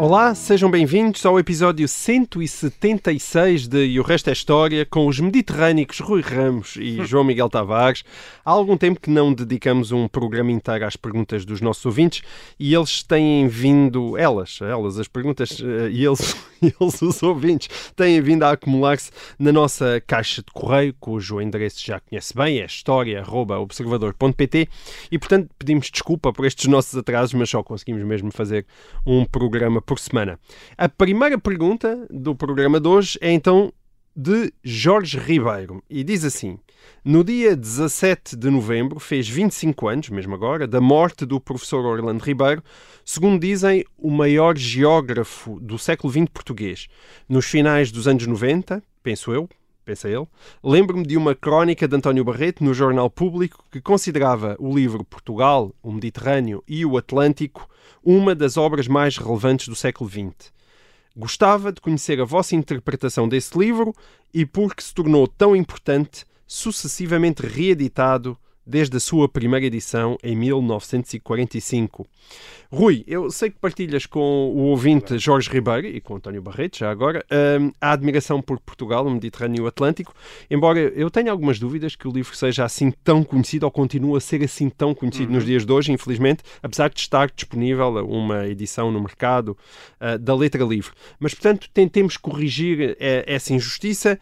Olá, sejam bem-vindos ao episódio 176 de E o Resto é História, com os mediterrânicos Rui Ramos e João Miguel Tavares. Há algum tempo que não dedicamos um programa inteiro às perguntas dos nossos ouvintes e eles têm vindo, elas, elas, as perguntas eh, e eles, eles, os ouvintes, têm vindo a acumular-se na nossa caixa de correio, cujo endereço já conhece bem, é história.observador.pt e, portanto, pedimos desculpa por estes nossos atrasos, mas só conseguimos mesmo fazer um programa por semana. A primeira pergunta do programa de hoje é então de Jorge Ribeiro e diz assim: No dia 17 de novembro, fez 25 anos, mesmo agora, da morte do professor Orlando Ribeiro, segundo dizem, o maior geógrafo do século XX português. Nos finais dos anos 90, penso eu, pensa ele, lembro-me de uma crónica de António Barreto no Jornal Público que considerava o livro Portugal, o Mediterrâneo e o Atlântico uma das obras mais relevantes do século XX. Gostava de conhecer a vossa interpretação desse livro e porque se tornou tão importante, sucessivamente reeditado desde a sua primeira edição em 1945. Rui, eu sei que partilhas com o ouvinte Jorge Ribeiro e com António Barreto, já agora, hum, a admiração por Portugal, o Mediterrâneo e o Atlântico, embora eu tenha algumas dúvidas que o livro seja assim tão conhecido ou continue a ser assim tão conhecido nos dias de hoje, infelizmente, apesar de estar disponível uma edição no mercado uh, da letra livre. Mas, portanto, tentemos corrigir uh, essa injustiça.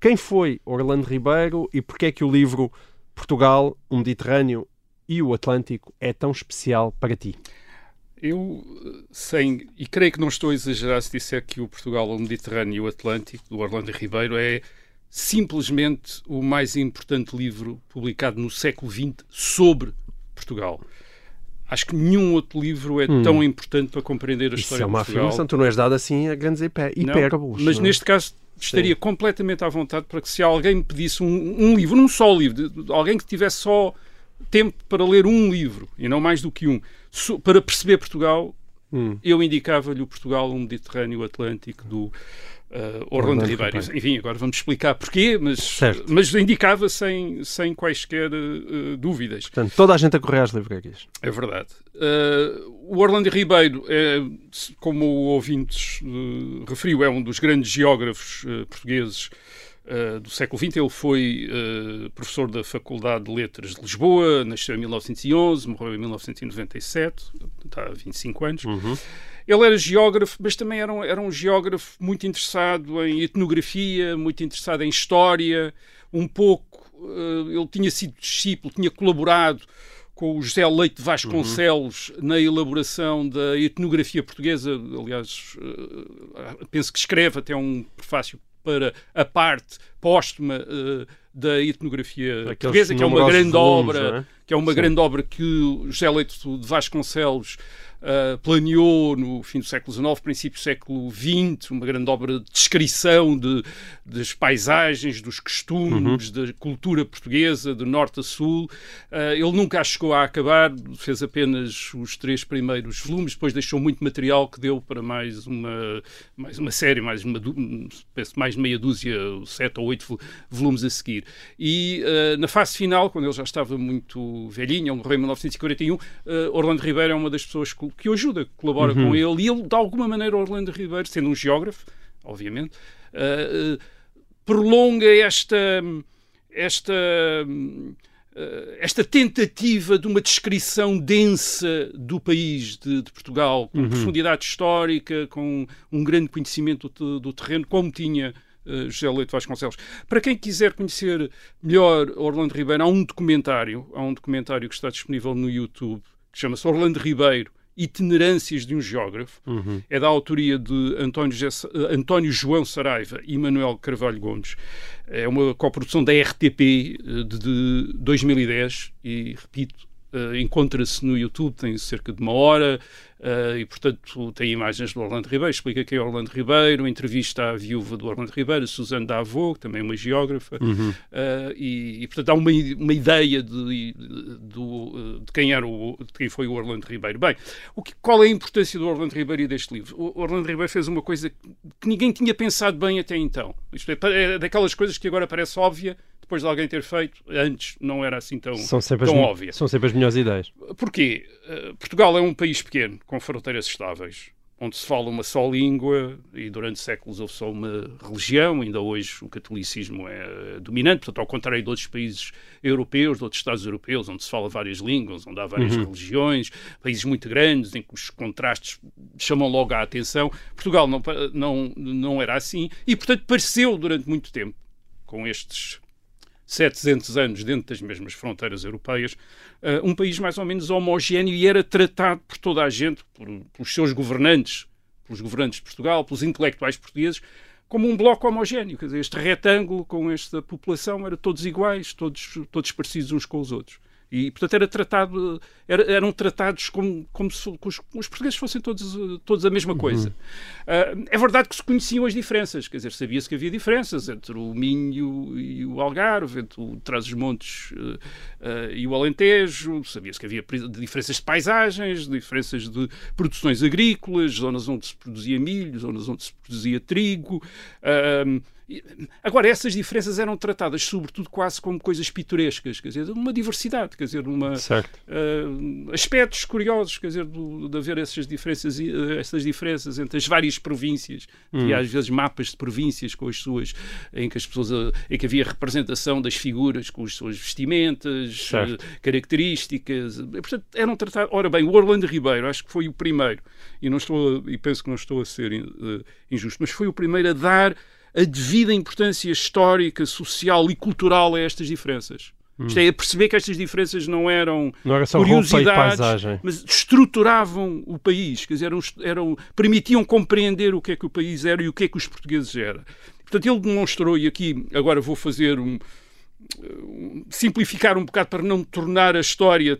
Quem foi Orlando Ribeiro e porquê é que o livro Portugal, o Mediterrâneo e o Atlântico é tão especial para ti? Eu, sem, e creio que não estou a exagerar se disser que o Portugal, o Mediterrâneo e o Atlântico, do Orlando Ribeiro, é simplesmente o mais importante livro publicado no século XX sobre Portugal. Acho que nenhum outro livro é hum. tão importante para compreender a Isso história é uma de Portugal. afirmação, tu não és dado assim a grandes hipérboles. Mas não? neste caso estaria Sim. completamente à vontade para que se alguém me pedisse um, um livro, um só livro, de, de, alguém que tivesse só tempo para ler um livro, e não mais do que um, so, para perceber Portugal, hum. eu indicava-lhe o Portugal, o Mediterrâneo, o Atlântico, do uh, Orlando, Orlando Ribeiro. Ribeiro. Enfim, agora vamos explicar porquê, mas, mas indicava sem, sem quaisquer uh, dúvidas. Portanto, toda a gente a correr às livrarias. É verdade. Uh, o Orlando Ribeiro, é, como o ouvintes referiu, é um dos grandes geógrafos portugueses Uh, do século XX. Ele foi uh, professor da Faculdade de Letras de Lisboa, nasceu em 1911, morreu em 1997, está há 25 anos. Uhum. Ele era geógrafo, mas também era um, era um geógrafo muito interessado em etnografia, muito interessado em história, um pouco. Uh, ele tinha sido discípulo, tinha colaborado com o José Leite Vasconcelos uhum. na elaboração da etnografia portuguesa. Aliás, penso que escreve até um prefácio para a parte póstuma uh, da etnografia Aqueles portuguesa, que é uma grande volumes, obra, é? que é uma Sim. grande obra que o José Leite de Vasconcelos uh, planeou no fim do século XIX, princípio do século XX, uma grande obra de descrição de, das paisagens, dos costumes, uhum. da cultura portuguesa, de norte a sul. Uh, ele nunca a chegou a acabar, fez apenas os três primeiros volumes, depois deixou muito material que deu para mais uma, mais uma série, mais, uma, penso, mais meia dúzia, sete ou oito volumes a seguir. E uh, na fase final, quando ele já estava muito velhinho, ele morreu em 1941, uh, Orlando Ribeiro é uma das pessoas que, que o ajuda, que colabora Uhum. com ele, e ele, de alguma maneira, Orlando Ribeiro, sendo um geógrafo, obviamente, uh, prolonga esta, esta, eh, esta tentativa de uma descrição densa do país de, de Portugal, com Uhum. profundidade histórica, com um grande conhecimento do, do terreno, como tinha uh, José Leite Vasconcelos. Para quem quiser conhecer melhor Orlando Ribeiro, há um documentário, há um documentário que está disponível no YouTube, que chama-se Orlando Ribeiro, Itinerâncias de um Geógrafo. Uhum. É da autoria de António, Jess, António João Saraiva e Manuel Carvalho Gomes. É uma coprodução da RTP de, de 2010 e, repito, Uh, Encontra-se no YouTube, tem cerca de uma hora. Uh, e, portanto, tem imagens do Orlando Ribeiro, explica quem é Orlando Ribeiro, entrevista à viúva do Orlando Ribeiro, Suzane Davô, que também é uma geógrafa, Uhum. uh, e, e, portanto, há uma, uma ideia de, de, do- de quem era o, de quem foi o Orlando Ribeiro. Bem, o que, qual é a importância do Orlando Ribeiro e deste livro? O Orlando Ribeiro fez uma coisa que ninguém tinha pensado bem até então. Isto é, é daquelas coisas que agora parece óbvia, depois de alguém ter feito, antes não era assim tão, São sempre, as, tão me- óbvia. são sempre as melhores ideias. Porquê? Uh, Portugal é um país pequeno, com fronteiras estáveis, onde se fala uma só língua e durante séculos houve só uma religião. Ainda hoje o catolicismo é dominante, portanto, ao contrário de outros países europeus, de outros Estados europeus, onde se fala várias línguas, onde há várias religiões, países muito grandes, em que os contrastes chamam logo a atenção. Portugal não, não, não era assim e, portanto, pareceu durante muito tempo, com estes 700 anos dentro das mesmas fronteiras europeias, eh, um país mais ou menos homogéneo e era tratado por toda a gente, por, pelos seus governantes, pelos governantes de Portugal, pelos intelectuais portugueses, como um bloco homogéneo. Quer dizer, este retângulo com esta população eram todos iguais, todos, todos parecidos uns com os outros. E, portanto, era tratado, era- eram tratados como, como se os, os portugueses fossem todos, todos a mesma coisa. Ah, é verdade que se conheciam as diferenças, quer dizer, sabia-se que havia diferenças entre o Minho e o Algarve, entre o Trás-os-Montes eh, eh, e o Alentejo, sabia-se que havia diferenças de paisagens, diferenças de produções agrícolas, zonas onde se produzia milho, zonas onde se produzia trigo. e- Agora, essas diferenças eram tratadas, sobretudo, quase como coisas pitorescas, quer dizer, uma diversidade, quer dizer, uma, uh, aspectos curiosos, quer dizer, do- de haver essas diferenças, uh, essas diferenças entre as várias províncias, Hum. e às vezes mapas de províncias com as suas, em que as pessoas, uh, em que havia representação das figuras com as suas vestimentas, características, portanto, eram tratados. Ora bem, o Orlando Ribeiro, acho que foi o primeiro, e não estou, a- e penso que não estou a ser injusto, mas foi o primeiro a dar a devida importância histórica, social e cultural a estas diferenças. Isto é, a perceber que estas diferenças não eram Não era curiosidades, mas estruturavam o país, quer dizer, eram, eram- permitiam compreender o que é que o país era e o que é que os portugueses eram. Portanto, ele demonstrou, e aqui agora vou fazer um, um- simplificar um bocado para não tornar a história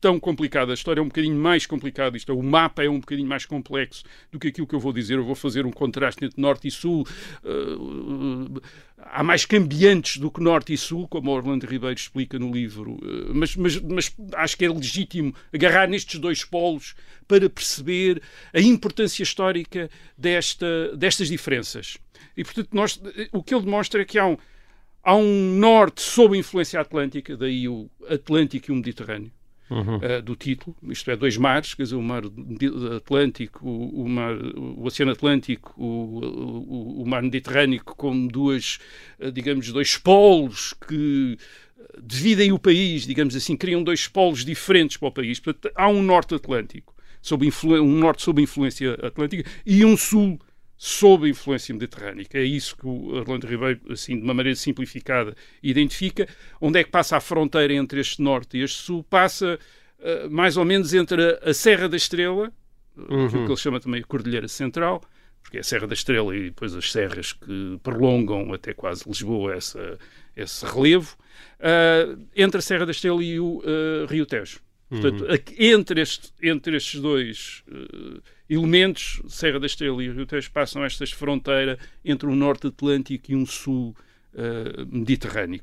tão complicada. A história é um bocadinho mais complicada. Isto é, o mapa é um bocadinho mais complexo do que aquilo que eu vou dizer. Eu vou fazer um contraste entre norte e sul. Uh, há mais cambiantes do que norte e sul, como Orlando Ribeiro explica no livro. Uh, mas, mas, mas acho que é legítimo agarrar nestes dois polos para perceber a importância histórica desta, destas diferenças. E, portanto, nós, o que ele demonstra é que há um, há um norte sob influência atlântica, daí o Atlântico e o Mediterrâneo, uh, do título, isto é, dois mares, quer dizer, o mar Atlântico, o, o mar, o Oceano Atlântico, o, o, o mar Mediterrâneo, como duas, uh, digamos, dois polos que uh, dividem o país, digamos assim, criam dois polos diferentes para o país. Portanto, há um norte Atlântico, sob um norte sob influência atlântica, e um sul sob a influência mediterrânica. É isso que o Orlando Ribeiro, assim, de uma maneira simplificada, identifica. Onde é que passa a fronteira entre este norte e este sul? Passa uh, mais ou menos entre a, a Serra da Estrela, uhum. aquilo que ele chama também a Cordilheira Central, porque é a Serra da Estrela e depois as serras que prolongam até quase Lisboa essa, esse relevo, uh, entre a Serra da Estrela e o uh, Rio Tejo. Portanto, uhum. entre, este, entre estes dois elementos, Serra da Estrela e Rio Tejo, passam esta fronteira entre um norte atlântico e um sul uh, mediterrâneo.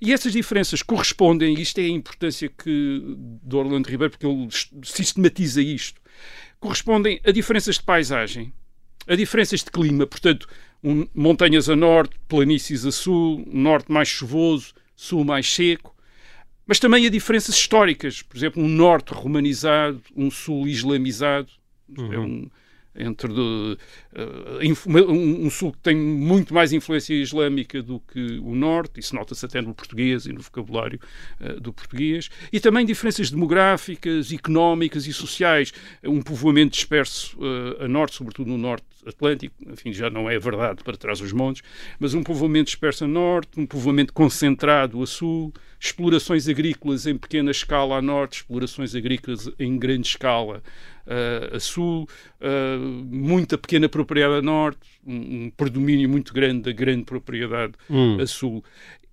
E essas diferenças correspondem, e isto é a importância que, do Orlando Ribeiro, porque ele sistematiza isto, correspondem a diferenças de paisagem, a diferenças de clima, portanto, um, montanhas a norte, planícies a sul, norte mais chuvoso, sul mais seco, mas também a diferenças históricas, por exemplo, um norte romanizado, um sul islamizado, uhum. é um, entre de, uh, um, um, sul que tem muito mais influência islâmica do que o norte, isso nota-se até no português e no vocabulário uh, do português, e também diferenças demográficas, económicas e sociais, um povoamento disperso uh, a norte, sobretudo no norte Atlântico, enfim, já não é verdade para trás dos montes, mas um povoamento disperso a norte, um povoamento concentrado a sul, explorações agrícolas em pequena escala a norte, explorações agrícolas em grande escala uh, a sul, uh, muita pequena propriedade a norte, um, um, predomínio muito grande da grande propriedade hum. a sul.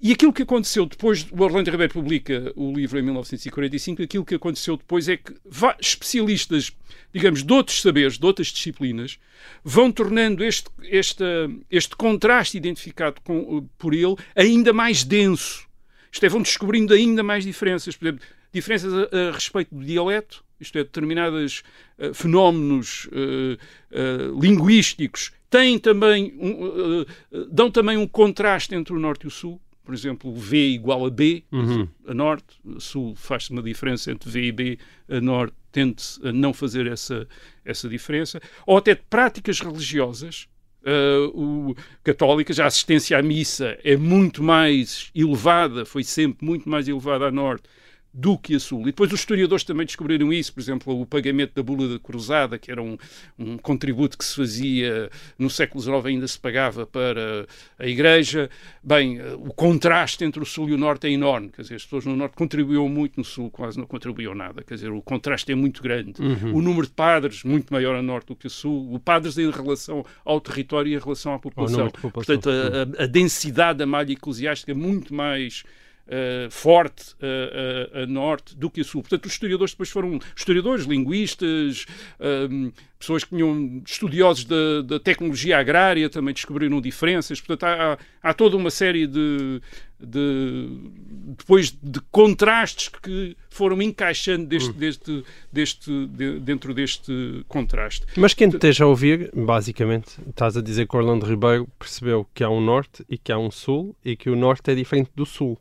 E aquilo que aconteceu depois, o Orlando Ribeiro publica o livro em 1945, aquilo que aconteceu depois é que especialistas, digamos, de outros saberes, de outras disciplinas, vão tornando este, este, este contraste identificado com, por ele ainda mais denso. Isto é, vão descobrindo ainda mais diferenças. Por exemplo, diferenças a, a respeito do dialeto, isto é, determinados uh, fenómenos uh, uh, linguísticos têm também um, dão também um contraste entre o norte e o sul por exemplo, V igual a B, uhum. a norte, a sul faz-se uma diferença entre V e B, a norte tende-se a não fazer essa, essa diferença, ou até de práticas religiosas, uh, o, católicas, a assistência à missa é muito mais elevada, foi sempre muito mais elevada a norte do que a Sul. E depois os historiadores também descobriram isso, por exemplo, o pagamento da bula da cruzada, que era um, um contributo que se fazia no século XIX, ainda se pagava para a Igreja. Bem, o contraste entre o Sul e o Norte é enorme, quer dizer, as pessoas no Norte contribuíam muito, no Sul quase não contribuíam nada, quer dizer, o contraste é muito grande. Uhum. O número de padres, muito maior a Norte do que a Sul, o padres em relação ao território e em relação à população. população. Portanto, a, a, a densidade da malha eclesiástica é muito mais Uh, forte uh, uh, a norte do que a sul. Portanto, os historiadores depois foram historiadores, linguistas, ehm, pessoas que tinham estudiosos da, da, tecnologia agrária também descobriram diferenças. Portanto, há, há toda uma série de, de, depois de contrastes que foram encaixando deste, hum. deste, deste, de, dentro deste contraste. Mas quem te esteja a ouvir, basicamente, estás a dizer que Orlando Ribeiro percebeu que há um norte e que há um sul e que o norte é diferente do sul.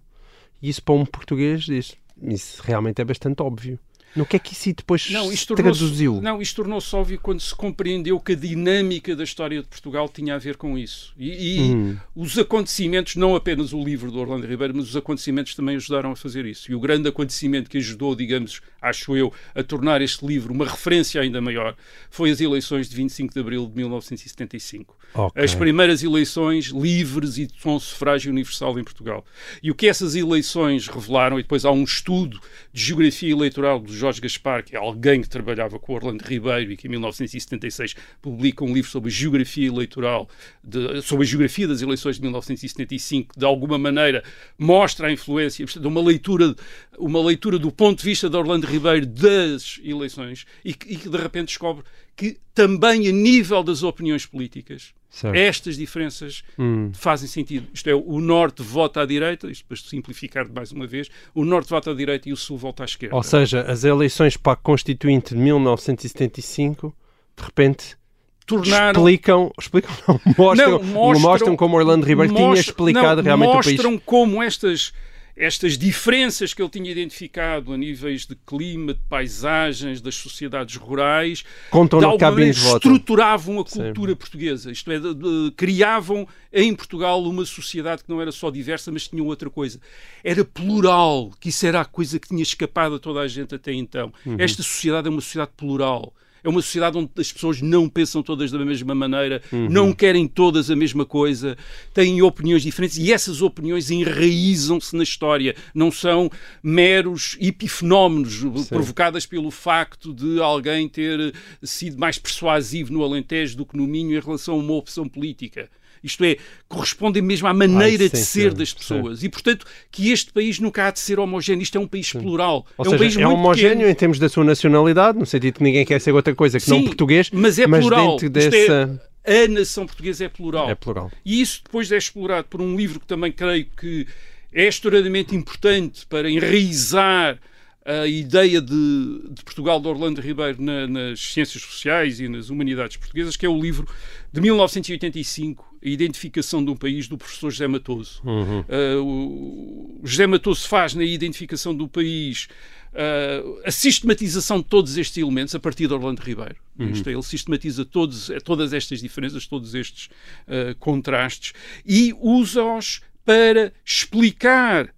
E isso para um português, isso, isso realmente é bastante óbvio. No que é que isso depois não, isto traduziu? Não, isto tornou-se óbvio quando se compreendeu que a dinâmica da história de Portugal tinha a ver com isso. E, e hum. os acontecimentos, não apenas o livro do Orlando Ribeiro, mas os acontecimentos também ajudaram a fazer isso. E o grande acontecimento que ajudou, digamos, acho eu, a tornar este livro uma referência ainda maior foi as eleições de 25 de abril de 1975. Okay. As primeiras eleições livres e com sufrágio universal em Portugal. E o que essas eleições revelaram, e depois há um estudo de geografia eleitoral dos Jorge Gaspar, que é alguém que trabalhava com Orlando Ribeiro e que em 1976 publica um livro sobre a geografia eleitoral, de, sobre a geografia das eleições de 1975, que de alguma maneira mostra a influência, portanto, uma leitura, uma leitura do ponto de vista de Orlando Ribeiro das eleições e que, e que de repente descobre que também a nível das opiniões políticas Certo. Estas diferenças hum. fazem sentido. Isto é, o Norte vota à direita, isto para simplificar mais uma vez, o Norte vota à direita e o Sul vota à esquerda. Ou seja, as eleições para a Constituinte de 1975, de repente, Tornaram... explicam, explicam não, mostram, não, mostram, mostram como Orlando Ribeiro tinha explicado não, realmente o país. Mostram como estas estas diferenças que ele tinha identificado a níveis de clima, de paisagens, das sociedades rurais, Contam de alguma maneira estruturavam a cultura Sim. portuguesa. Isto é, de, de, criavam em Portugal uma sociedade que não era só diversa, mas tinha outra coisa. Era plural, que isso era a coisa que tinha escapado a toda a gente até então. Uhum. Esta sociedade é uma sociedade plural é uma sociedade onde as pessoas não pensam todas da mesma maneira, uhum. não querem todas a mesma coisa, têm opiniões diferentes e essas opiniões enraizam-se na história, não são meros epifenómenos Sim. provocadas pelo facto de alguém ter sido mais persuasivo no Alentejo do que no Minho em relação a uma opção política. Isto é, correspondem mesmo à maneira Ai, sim, de ser sim, das pessoas. Sim. E, portanto, que este país nunca há de ser homogéneo. Isto é um país plural. Ou é seja, um país é homogéneo pequeno. em termos da sua nacionalidade, no sentido que ninguém quer ser outra coisa que não português. Mas é mas plural. Dentro é dessa... É, a nação portuguesa é plural. É plural. E isso depois é explorado por um livro que também creio que é historicamente importante para enraizar a ideia de, de, Portugal de Orlando Ribeiro na, nas ciências sociais e nas humanidades portuguesas, que é o livro de 1985, A Identificação de um País, do professor José Matoso. Uhum. Uh, o José Matoso faz na identificação do país uh, a sistematização de todos estes elementos a partir de Orlando Ribeiro. Uhum. Isto é, ele sistematiza todos, todas estas diferenças, todos estes uh, contrastes e usa-os para explicar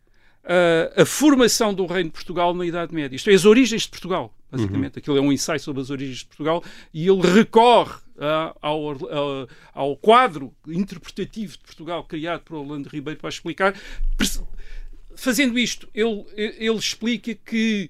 uh, a formação do Reino de Portugal na Idade Média. Isto é, as origens de Portugal, basicamente. Uhum. Aquilo é um ensaio sobre as origens de Portugal e ele recorre uh, ao, uh, ao quadro interpretativo de Portugal criado por Orlando Ribeiro para explicar. Fazendo isto, ele, ele explica que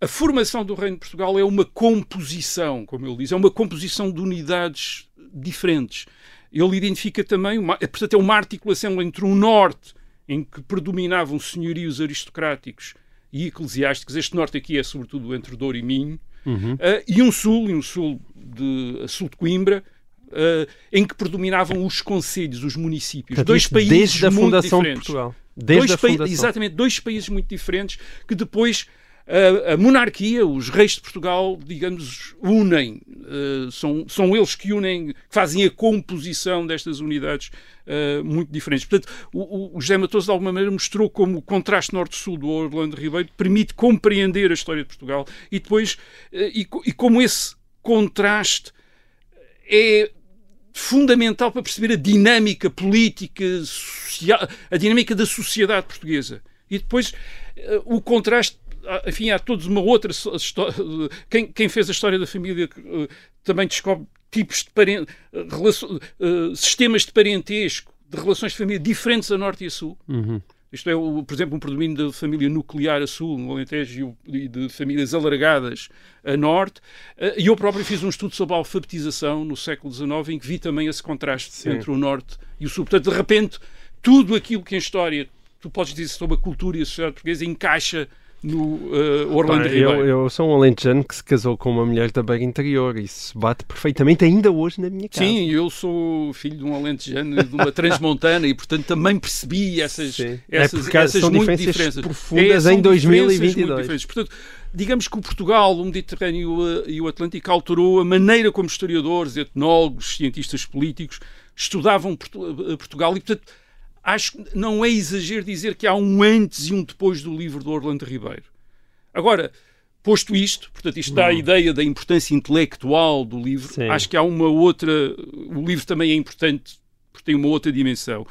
a formação do Reino de Portugal é uma composição, como ele diz, é uma composição de unidades diferentes ele identifica também, uma, portanto, é uma articulação entre um norte em que predominavam senhorios aristocráticos e eclesiásticos. Este norte aqui é sobretudo entre Douro e Minho. Uhum. Uh, e um sul, e um sul de, a sul de Coimbra, uh, em que predominavam os conselhos, os municípios. Portanto, dois países desde a muito fundação de diferentes. Portugal. Desde dois a fundação. Exatamente, dois países muito diferentes que depois a, a monarquia, os reis de Portugal, digamos, unem. eh, são, são eles que unem, que fazem a composição destas unidades eh, muito diferentes. Portanto, o, o, José Matoso, de alguma maneira, mostrou como o contraste norte-sul do Orlando Ribeiro permite compreender a história de Portugal e depois, eh, e, e como esse contraste é fundamental para perceber a dinâmica política, social, a dinâmica da sociedade portuguesa. E depois o contraste, enfim, há todos uma outra quem, quem fez a história da família eh, também descobre tipos de eh, sistemas de parentesco, de relações de família diferentes a norte e a sul. Uhum. Isto é, por exemplo, um predomínio da família nuclear a sul, no Alentejo, e de famílias alargadas a norte. E eu próprio fiz um estudo sobre a alfabetização no século XIX, em que vi também esse contraste Sim. entre o norte e o sul. Portanto, de repente, tudo aquilo que em história tu podes dizer sobre a cultura e a sociedade portuguesa encaixa no eh, Orlando Ribeiro. eu, eu sou um alentejano que se casou com uma mulher da Beira Interior e isso bate perfeitamente ainda hoje na minha casa. Sim, eu sou filho de um alentejano de uma transmontana e, portanto, também percebi essas, Sim. É essas, há- essas são diferenças diferenças. profundas são em diferenças 2022. muito diferentes. Portanto, digamos que o Portugal, o Mediterrâneo e o- e o Atlântico alterou a maneira como historiadores, etnólogos, cientistas políticos estudavam Portu- Portugal e, portanto, acho que não é exagero dizer que há um antes e um depois do livro do Orlando Ribeiro. Agora, posto isto, portanto, isto dá a ideia da importância intelectual do livro, Sim. acho que há uma outra. O livro também é importante porque tem uma outra dimensão.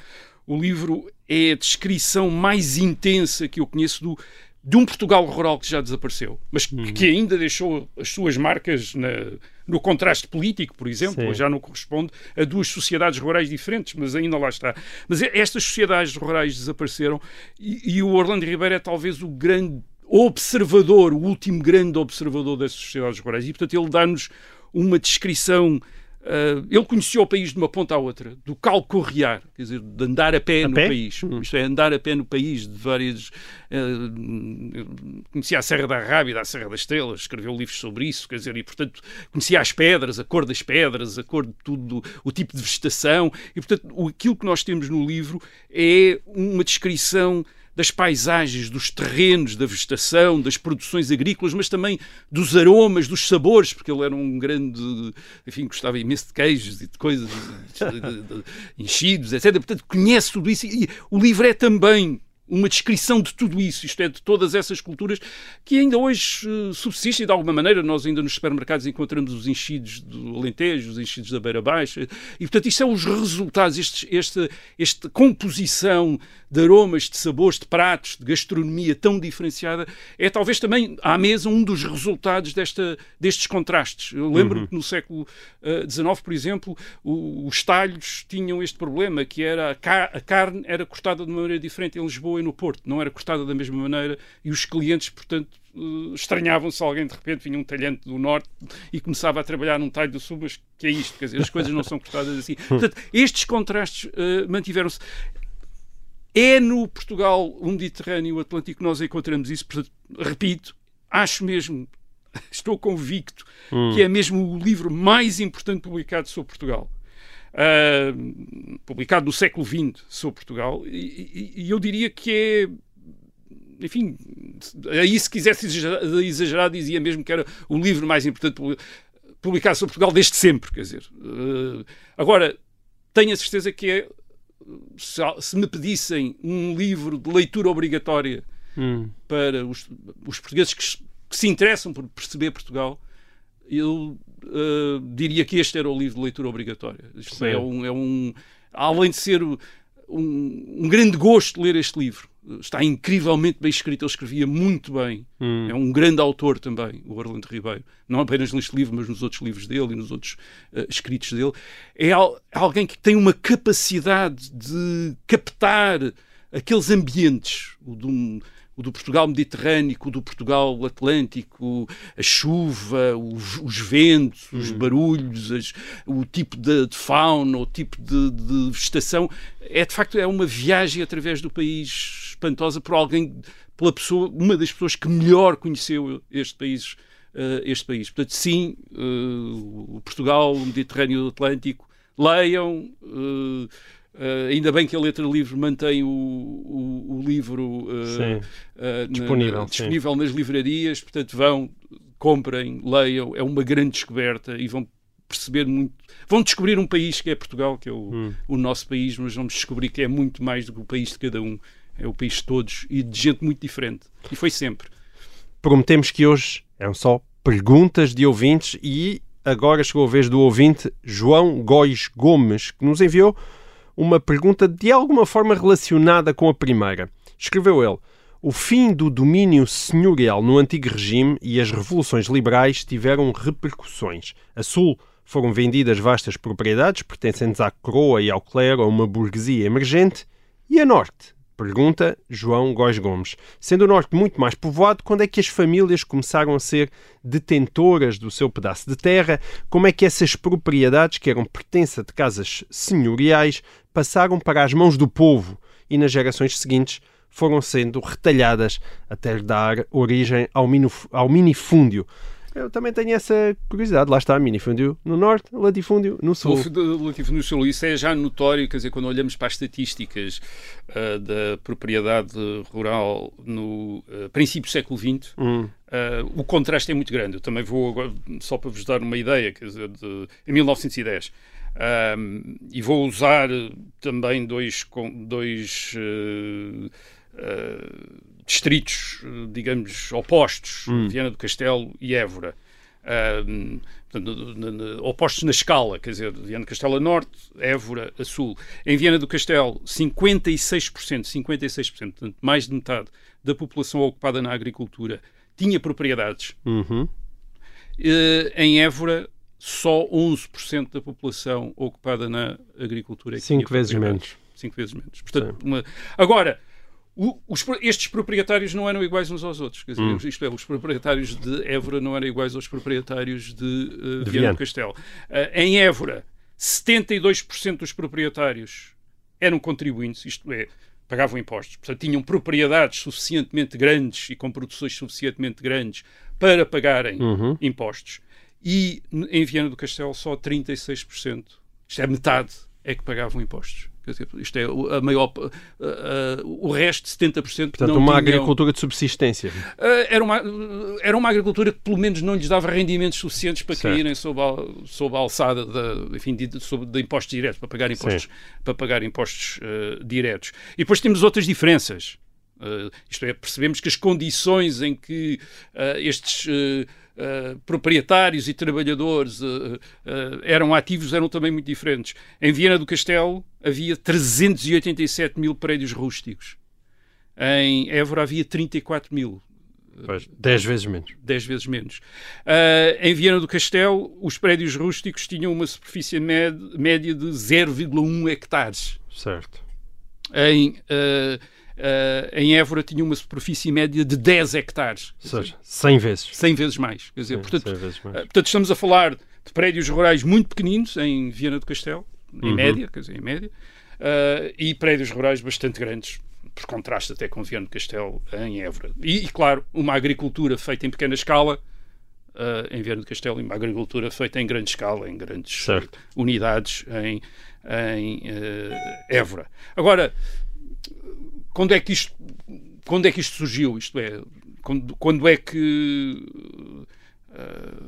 O livro é a descrição mais intensa que eu conheço do, de um Portugal rural que já desapareceu, mas que- que ainda deixou as suas marcas na- no contraste político, por exemplo, Sim. já não corresponde a duas sociedades rurais diferentes, mas ainda lá está. Mas estas sociedades rurais desapareceram e, e o Orlando Ribeiro é talvez o grande observador, o último grande observador dessas sociedades rurais. E, portanto, ele dá-nos uma descrição. Ah, ele conheceu o país de uma ponta à outra, do calcorrear, quer dizer, de andar a pé A no pé? país. Hum. Isto é, andar a pé no país de várias. ah, conhecia a Serra da Rábida, a Serra das Estrelas, escreveu livros sobre isso, quer dizer, e portanto conhecia as pedras, a cor das pedras, a cor de tudo, o tipo de vegetação, e portanto o- aquilo que nós temos no livro é uma descrição das paisagens, dos terrenos, da vegetação, das produções agrícolas, mas também dos aromas, dos sabores, porque ele era um grande, enfim, gostava imenso de queijos e de coisas, de- de- de- enchidos, etc. Portanto, conhece tudo isso e o livro é também uma descrição de tudo isso, isto é, de todas essas culturas que ainda hoje eh, subsistem de alguma maneira. Nós ainda nos supermercados encontramos os enchidos do Alentejo, os enchidos da Beira Baixa, e portanto isto são os resultados, estes, esta, esta composição de aromas, de sabores, de pratos, de gastronomia tão diferenciada, é talvez também à mesa um dos resultados desta, destes contrastes. Eu lembro que no século eh, XIX, por exemplo, o- os talhos tinham este problema, que era a, ca- a carne era cortada de uma maneira diferente em Lisboa e no Porto, não era cortada da mesma maneira, e os clientes, portanto, eh, estranhavam se alguém de repente vinha um talhante do norte e começava a trabalhar num talho do sul, mas que é isto? Quer dizer, as coisas não são cortadas assim. Portanto, estes contrastes eh, mantiveram-se. É no Portugal, o Mediterrâneo e o Atlântico que nós encontramos isso. Portanto, repito, acho mesmo, estou convicto que é mesmo o livro mais importante publicado sobre Portugal. Ah, publicado no século XX sobre Portugal. E, e- e eu diria que é. Enfim, aí se quisesse exagerar, dizia mesmo que era o livro mais importante publi- publicado sobre Portugal desde sempre. Quer dizer, ah, agora, tenho a certeza que é se, me pedissem um livro de leitura obrigatória Hum. para os, os portugueses que, que se interessam por perceber Portugal, eu eh, diria que este era o livro de leitura obrigatória. Isto Sim. é um, é um. Além de ser um, um grande gosto de ler este livro, está incrivelmente bem escrito, ele escrevia muito bem. Hum. É um grande autor também, o Orlando Ribeiro. Não apenas neste livro, mas nos outros livros dele e nos outros eh, escritos dele. É al- alguém que tem uma capacidade de captar aqueles ambientes, de um, o do Portugal mediterrâneo, o do Portugal atlântico, a chuva, os, os ventos, os barulhos, as- o tipo de, de fauna, o tipo de, de vegetação, é de facto é uma viagem através do país espantosa por alguém, pela pessoa, uma das pessoas que melhor conheceu este país. eh, este país. Portanto, sim, eh, o Portugal, o Mediterrâneo o Atlântico, leiam. Eh, ainda bem que a Letra Livre mantém o, o, o livro eh, Sim. eh, na- Disponível, na- sim. disponível nas livrarias, portanto vão, comprem, leiam, é uma grande descoberta e vão perceber muito, vão descobrir um país que é Portugal, que é o, Hum. o nosso país, mas vamos descobrir que é muito mais do que o país de cada um, é o país de todos e de gente muito diferente. E foi sempre. Prometemos que hoje eram só perguntas de ouvintes e agora chegou a vez do ouvinte João Góis Gomes, que nos enviou uma pergunta de alguma forma relacionada com a primeira. Escreveu ele: O fim do domínio senhorial no antigo regime e as revoluções liberais tiveram repercussões. A sul foram vendidas vastas propriedades pertencentes à coroa e ao clero a uma burguesia emergente. E a norte? Pergunta João Góis Gomes. Sendo o norte muito mais povoado, quando é que as famílias começaram a ser detentoras do seu pedaço de terra? Como é que essas propriedades, que eram pertença de casas senhoriais, passaram para as mãos do povo e nas gerações seguintes foram sendo retalhadas até dar origem ao, minif- ao minifúndio? Eu também tenho essa curiosidade. Lá está, minifúndio no norte, latifúndio no sul. O latifúndio no sul, isso é já notório, quer dizer, quando olhamos para as estatísticas ah, da propriedade rural no ah, princípio do século XX, Hum, ah, o contraste é muito grande. Eu também vou agora, só para vos dar uma ideia, quer dizer, de, em 1910. ah, e vou usar também dois, dois eh, distritos, digamos, opostos, Viana do Castelo e Évora. Opostos na escala, quer dizer, Viana do Castelo a norte, Évora a sul. Em Viana do Castelo, 56%, 56%, portanto, mais de metade da população ocupada na agricultura tinha propriedades. uhum. Eh, em Évora, só 11% da população ocupada na agricultura é Cinco tinha vezes menos. Cinco vezes menos. Portanto, uma- Agora, o- os estes proprietários não eram iguais uns aos outros. Quer dizer, Hum. isto é, os proprietários de Évora não eram iguais aos proprietários de, eh, De Viana do Castelo. Eh, em Évora, 72% dos proprietários eram contribuintes, isto é, pagavam impostos. Portanto, tinham propriedades suficientemente grandes e com produções suficientemente grandes para pagarem Uhum. impostos. E em Viana do Castelo só 36%, isto é metade, é que pagavam impostos. Dizer, isto é a maior. o resto, 70%, Portanto, não uma tinham- agricultura de subsistência. Uh, era, uma, era uma agricultura que pelo menos não lhes dava rendimentos suficientes para Certo. caírem sob a, sob a alçada da, enfim, de, de- sob- de impostos diretos, para pagar impostos, para pagar impostos uh, diretos. E depois temos outras diferenças. Uh, isto é, percebemos que as condições em que uh, estes uh, proprietários e trabalhadores eram ativos eram também muito diferentes. Em Viana do Castelo havia 387 mil prédios rústicos. Em Évora havia 34 mil. Pois, dez vezes menos. 10 vezes menos. Em Viana do Castelo, os prédios rústicos tinham uma superfície média de 0,1 hectares. Certo. Em, ah, em Évora tinha uma superfície média de 10 hectares. Ou seja, 100 vezes. 100 vezes mais. Quer dizer, Sim, portanto, 100 vezes mais. ah, portanto, estamos a falar de prédios rurais muito pequeninos em Viana do Castelo, em Uhum. média, quer dizer, em média, ah, e prédios rurais bastante grandes, por contraste até com Viana do Castelo em Évora. E, e, claro, uma agricultura feita em pequena escala ah, em Viana do Castelo e uma agricultura feita em grande escala, em grandes Certo. unidades em, em ah, Évora. Agora, quando é que isto, quando é que isto surgiu? Isto é, quando, quando é que ah,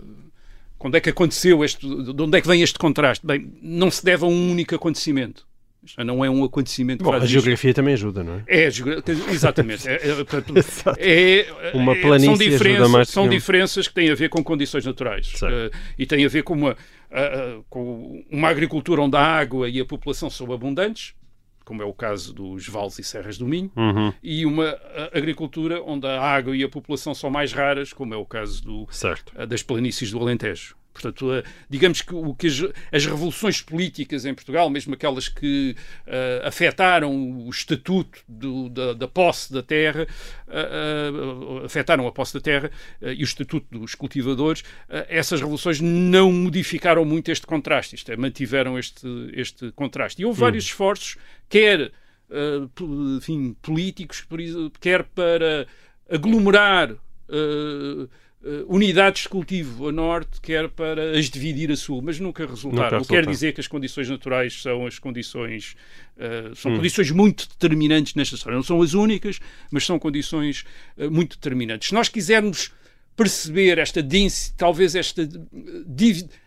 quando é que aconteceu este, de onde é que vem este contraste? Bem, não se deve a um único acontecimento. Isto não é um acontecimento Bom, a isto. geografia também ajuda, não é? É, exatamente. É, é, portanto, é- Uma é- planície são, diferenças, mais são que diferenças que têm a ver com condições naturais. Eh, e têm a ver com uma, ah, com uma agricultura onde a água e a população são abundantes, como é o caso dos vales e serras do Minho, Uhum. e uma agricultura onde a água e a população são mais raras, como é o caso do, Certo. das planícies do Alentejo. Portanto, uh, digamos que, o que as, as, revoluções políticas em Portugal, mesmo aquelas que uh, afetaram o estatuto do, da, da, posse da terra, uh, afetaram a posse da terra e o estatuto dos cultivadores, essas revoluções não modificaram muito este contraste, isto é, mantiveram este, este contraste. E houve hum. vários esforços, quer enfim, políticos, quer para aglomerar uh, unidades de cultivo a norte, quer para as dividir a sul, mas nunca resultaram. Nunca quer dizer que as condições naturais são as condições uh, são hum. condições muito determinantes nesta história. Não são as únicas, mas são condições uh, muito determinantes. Se nós quisermos perceber esta talvez esta,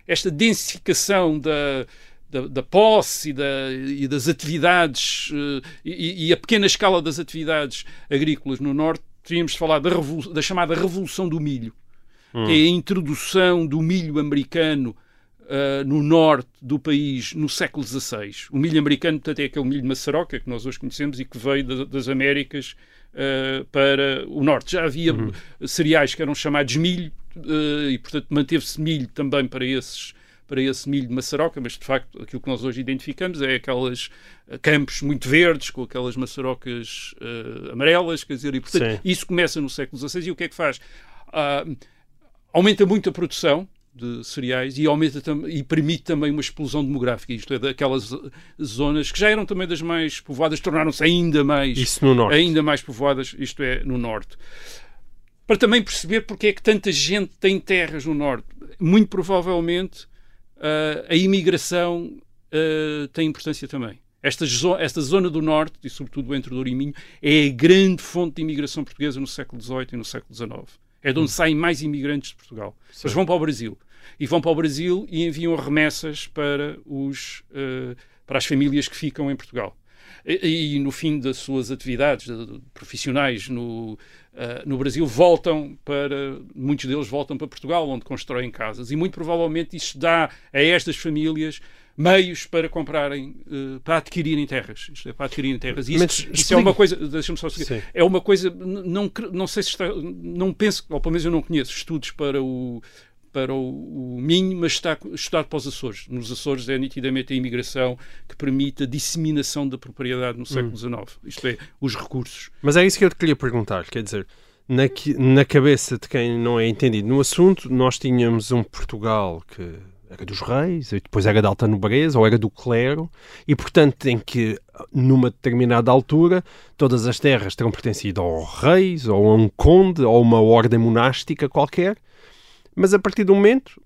esta densificação da, da, da, posse e, da, e das atividades uh, e, e, a pequena escala das atividades agrícolas no Norte, teríamos de falar da, da chamada Revolução do Milho hum. que é a introdução do milho americano uh, no norte do país no século XVI. O milho americano, portanto, é aquele milho de maçaroca que nós hoje conhecemos e que veio da, das Américas uh, para o norte. Já havia uhum. cereais que eram chamados milho uh, e, portanto, manteve-se milho também para esses para esse milho de maçaroca, mas de facto aquilo que nós hoje identificamos é aquelas campos muito verdes com aquelas maçarocas amarelas, quer dizer, e portanto Sim. isso começa no século XVI e o que é que faz? Aumenta muito a produção de cereais e aumenta e permite também uma explosão demográfica, isto é, daquelas zonas que já eram também das mais povoadas, tornaram-se ainda mais ainda mais povoadas, isto é, no norte. Para também perceber porque é que tanta gente tem terras no norte. Muito provavelmente uh, a imigração uh, tem importância também. Esta, esta zona do norte, e sobretudo entre Douro e Minho, é a grande fonte de imigração portuguesa no século XVIII e no século XIX. É de onde saem mais imigrantes de Portugal. Sim. Eles vão para o Brasil. E vão para o Brasil e enviam remessas para, os, uh, para as famílias que ficam em Portugal. E, e no fim das suas atividades de, profissionais no, uh, no Brasil, voltam para. Muitos deles voltam para Portugal, onde constroem casas. E muito provavelmente isso dá a estas famílias meios para comprarem, uh, para adquirirem terras. Isto é, para adquirirem terras. Isso, Mas, isso é uma coisa, deixa-me só seguir, é uma coisa, não, não sei se está, não penso, ou pelo menos eu não conheço estudos para o para o, o Minho, mas está estudado para os Açores. Nos Açores é nitidamente a imigração que permite a disseminação da propriedade no século XIX, hum. isto é, os recursos. Mas é isso que eu te queria perguntar, quer dizer, na, na cabeça de quem não é entendido no assunto, nós tínhamos um Portugal que era dos reis, depois era da alta nobreza, ou era do clero, e portanto em que, numa determinada altura, todas as terras terão pertencido ao reis, ou a um conde, ou a uma ordem monástica qualquer, mas a partir do momento,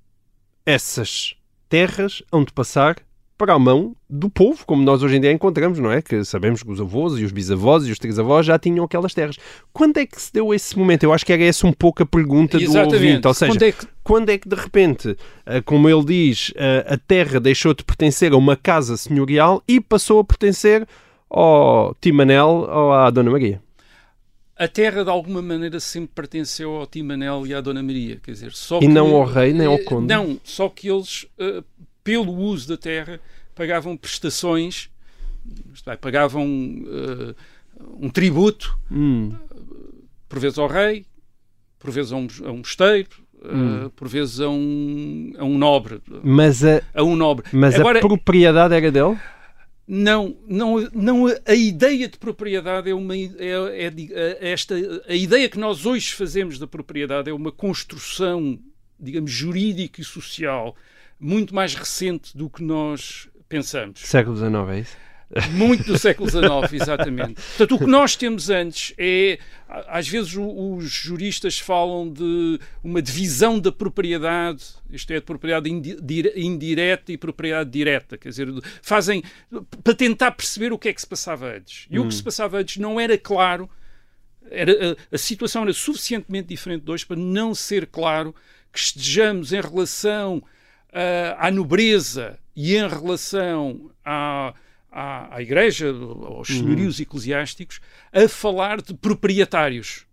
essas terras hão de passar para a mão do povo, como nós hoje em dia encontramos, não é? Que sabemos que os avós e os bisavós e os trisavós já tinham aquelas terras. Quando é que se deu esse momento? Eu acho que era essa um pouco a pergunta Exatamente. do ouvinte. Ou seja, quando é, que... quando é que de repente, eh, como ele diz, eh, a terra deixou de pertencer a uma casa senhorial e passou a pertencer ao Timanel ou à Dona Maria? a terra de alguma maneira sempre pertenceu ao Timanel e à Dona Maria, quer dizer, só e que, não ao rei nem ao conde. Não, só que eles pelo uso da terra, pagavam prestações, é, pagavam uh, um tributo, hum. por vezes ao rei, por vezes a um, a um mosteiro, eh, hum. uh, por vezes a um, a um nobre. Mas a, a um nobre. Mas Agora, a propriedade era dele? Não, não, não a ideia de propriedade é uma é, é, é, esta a ideia que nós hoje fazemos da propriedade é uma construção, digamos, jurídica e social muito mais recente do que nós pensamos. Século XIX, é isso? Muito do século XIX, exatamente. Portanto, o que nós temos antes é. Às vezes os juristas falam de uma divisão da propriedade, isto é, de propriedade indireta e propriedade direta, quer dizer, fazem. para tentar perceber o que é que se passava antes. E hum. o que se hum. passava antes não era claro, era, a, a situação era suficientemente diferente de hoje para não ser claro que estejamos em relação uh, à nobreza e em relação à, à, à Igreja, aos uhum. senhorios uhum. eclesiásticos, a falar de proprietários.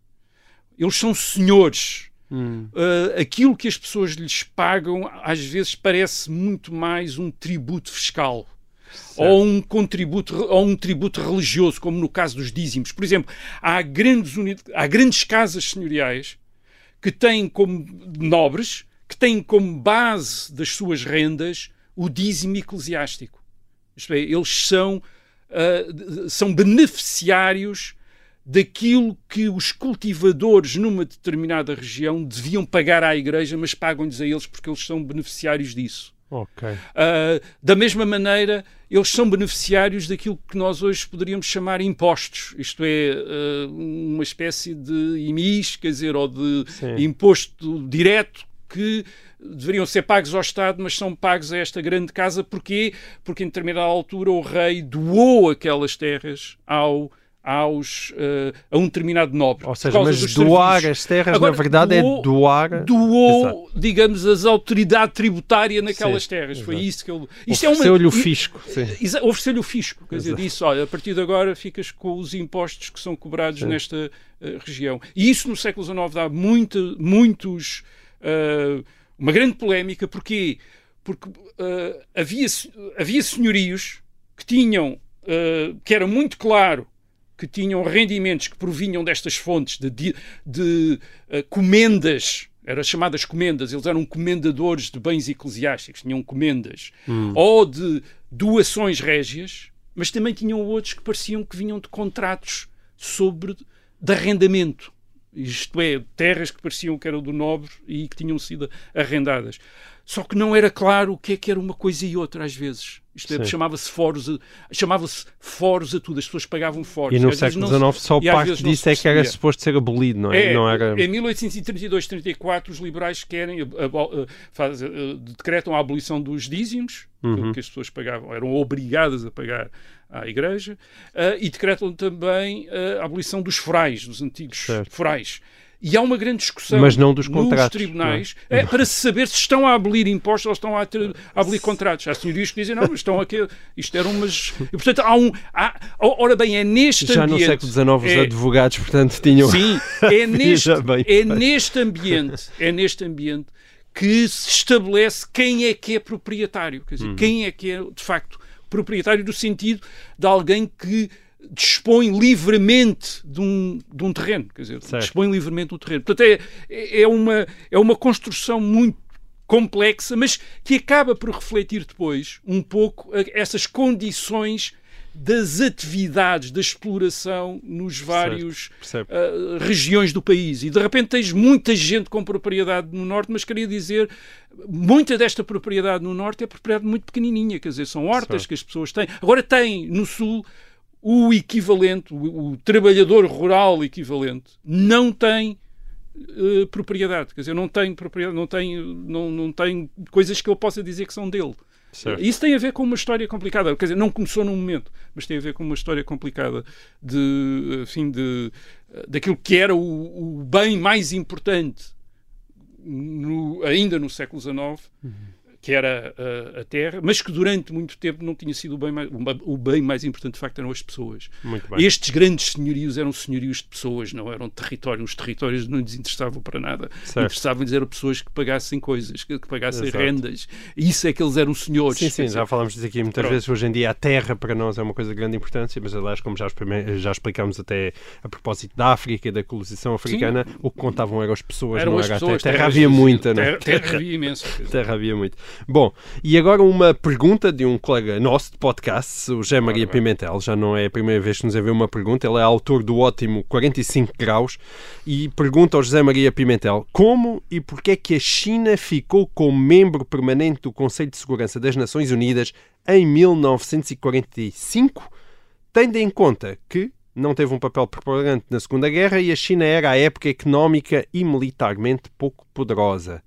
Eles são senhores. Uhum. Uh, aquilo que as pessoas lhes pagam às vezes parece muito mais um tributo fiscal. Certo. ou um contributo ou um tributo religioso, como no caso dos dízimos. Por exemplo, há grandes, há grandes casas senhoriais que têm como nobres que têm como base das suas rendas o dízimo eclesiástico. Isto é, eles são, uh, são beneficiários daquilo que os cultivadores numa determinada região deviam pagar à igreja, mas pagam-lhes a eles porque eles são beneficiários disso. Ok. Uh, da mesma maneira, eles são beneficiários daquilo que nós hoje poderíamos chamar impostos, isto é, uh, uma espécie de IMIS, quer dizer, ou de Sim. imposto direto que deveriam ser pagos ao Estado, mas são pagos a esta grande casa. Porquê? Porque em determinada altura o rei doou aquelas terras ao aos, uh, a um determinado nobre. Ou seja, mas doar serviços. as terras, Agora, na verdade, doou, é doar. Doou, Exato. digamos, as autoridade tributária naquelas Sim, terras. Foi isso que ele. Isto é Ofereceu-lhe o fisco. Ofereceu-lhe o fisco. Quer dizer, disse: olha, a partir de agora ficas com os impostos que são cobrados Sim. nesta eh, região. E isso no século XIX dá muito, muitos. Eh, uma grande polémica. Porquê? Porque eh, havia, havia senhorios que tinham. eh, que era muito claro que tinham rendimentos que provinham destas fontes de, de, de, comendas, eram chamadas comendas, eles eram comendadores de bens eclesiásticos, tinham comendas, ou de doações régias, mas também tinham outros que pareciam que vinham de contratos sobre de arrendamento. Isto é, terras que pareciam que eram do nobre e que tinham sido arrendadas. Só que não era claro o que é que era uma coisa e outra às vezes. Isto é, chamava-se foros, a- chamava-se foros a tudo, as pessoas pagavam foros. E no século não XIX só vezes não disso é que era suposto ser abolido, não é? É, não era... Em 1832-34, os liberais querem, faz- eh, decretam a abolição dos dízimos, Uhum. aquilo que as pessoas pagavam, eram obrigadas a pagar à Igreja, eh, e decretam também eh, a abolição dos forais, dos antigos Certo. forais. E há uma grande discussão Mas não dos nos contratos, tribunais é, para se saber se estão a abolir impostos ou estão a, ter- a abolir contratos. Há senhorias que dizem, não, mas estão aqui, isto eram umas... E, portanto, há um... Há, ora bem, é neste Já no ambiente... século XIX os é- advogados, portanto, tinham... Sim, é neste, Já é neste ambiente, é neste ambiente que se estabelece quem é que é proprietário, quer dizer, Uhum. quem é que é de facto proprietário do sentido de alguém que dispõe livremente de um, de um terreno, quer dizer, Certo. dispõe livremente de um terreno. Portanto, é, é, uma, é uma construção muito complexa, mas que acaba por refletir depois um pouco essas condições das atividades da exploração nos vários percebe. uh, regiões do país. E de repente tens muita gente com propriedade no norte, mas queria dizer, muita desta propriedade no norte é propriedade muito pequenininha, quer dizer, são hortas Certo. que as pessoas têm. Agora tem no sul o equivalente, o, o trabalhador rural equivalente, não tem eh, propriedade, quer dizer, não tem propriedade, não tem, não, não tem coisas que ele possa dizer que são dele. Certo. Isso tem a ver com uma história complicada, quer dizer, não começou num momento, mas tem a ver com uma história complicada de, enfim, de, daquilo que era o, o bem mais importante no- ainda no século XIX, que era uh, a terra, mas que durante muito tempo não tinha sido o bem mais, o bem mais importante, de facto, eram as pessoas. Muito bem. Estes grandes senhorios eram senhorios de pessoas, não eram territórios. Os territórios não lhes interessavam para nada. Interessavam-lhes eram pessoas que pagassem coisas, que, que pagassem Exato. rendas. Isso é que eles eram senhores. Sim, sim, já falámos disso aqui muitas Pronto. vezes. Hoje em dia a terra para nós é uma coisa de grande importância, mas aliás, como já, já explicámos até a propósito da África e da colonização africana, o que contavam eram as pessoas, eram não as era a pessoas. terra. Terra terras- havia muita, não é? terra, terra havia imensa. Terra havia muito. Bom, e agora uma pergunta de um colega nosso de podcast, o José Maria. Pimentel. Já não é a primeira vez que nos enviou uma pergunta, ele é autor do ótimo 45 graus e pergunta ao José Maria Pimentel como e porquê é que a China ficou como membro permanente do Conselho de Segurança das Nações Unidas em 1945, tendo em conta que não teve um papel preponderante na Segunda Guerra e a China era à época económica e militarmente pouco poderosa.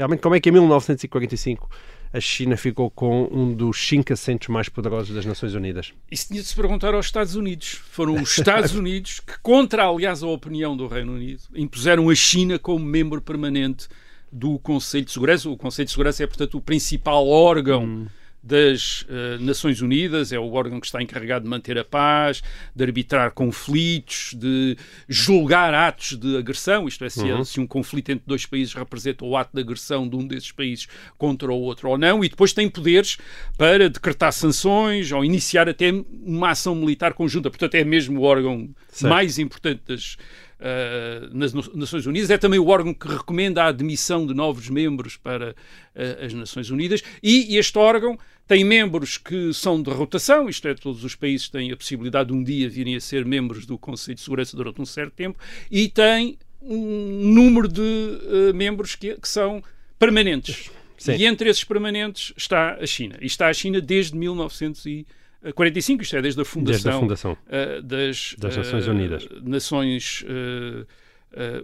Realmente, como é que em 1945 a China ficou com um dos cinco assentos mais poderosos das Nações Unidas? Isso tinha de se perguntar aos Estados Unidos. Foram os Estados Unidos que, contra, aliás, a opinião do Reino Unido, impuseram a China como membro permanente do Conselho de Segurança. O Conselho de Segurança é, portanto, o principal órgão das eh, Nações Unidas, é o órgão que está encarregado de manter a paz, de arbitrar conflitos, de julgar atos de agressão, isto é, se, se um conflito entre dois países representa o ato de agressão de um desses países contra o outro ou não, e depois tem poderes para decretar sanções ou iniciar até uma ação militar conjunta. Portanto, é mesmo o órgão Certo. mais importante das, uh, nas Nações Unidas. É também o órgão que recomenda a admissão de novos membros para uh, as Nações Unidas. E este órgão tem membros que são de rotação, isto é, todos os países têm a possibilidade de um dia virem a ser membros do Conselho de Segurança durante um certo tempo, e tem um número de uh, membros que, que são permanentes. Sim. E entre esses permanentes está a China. E está a China desde 1945, isto é, desde a fundação, desde a fundação uh, das, das, Nações Unidas. Nações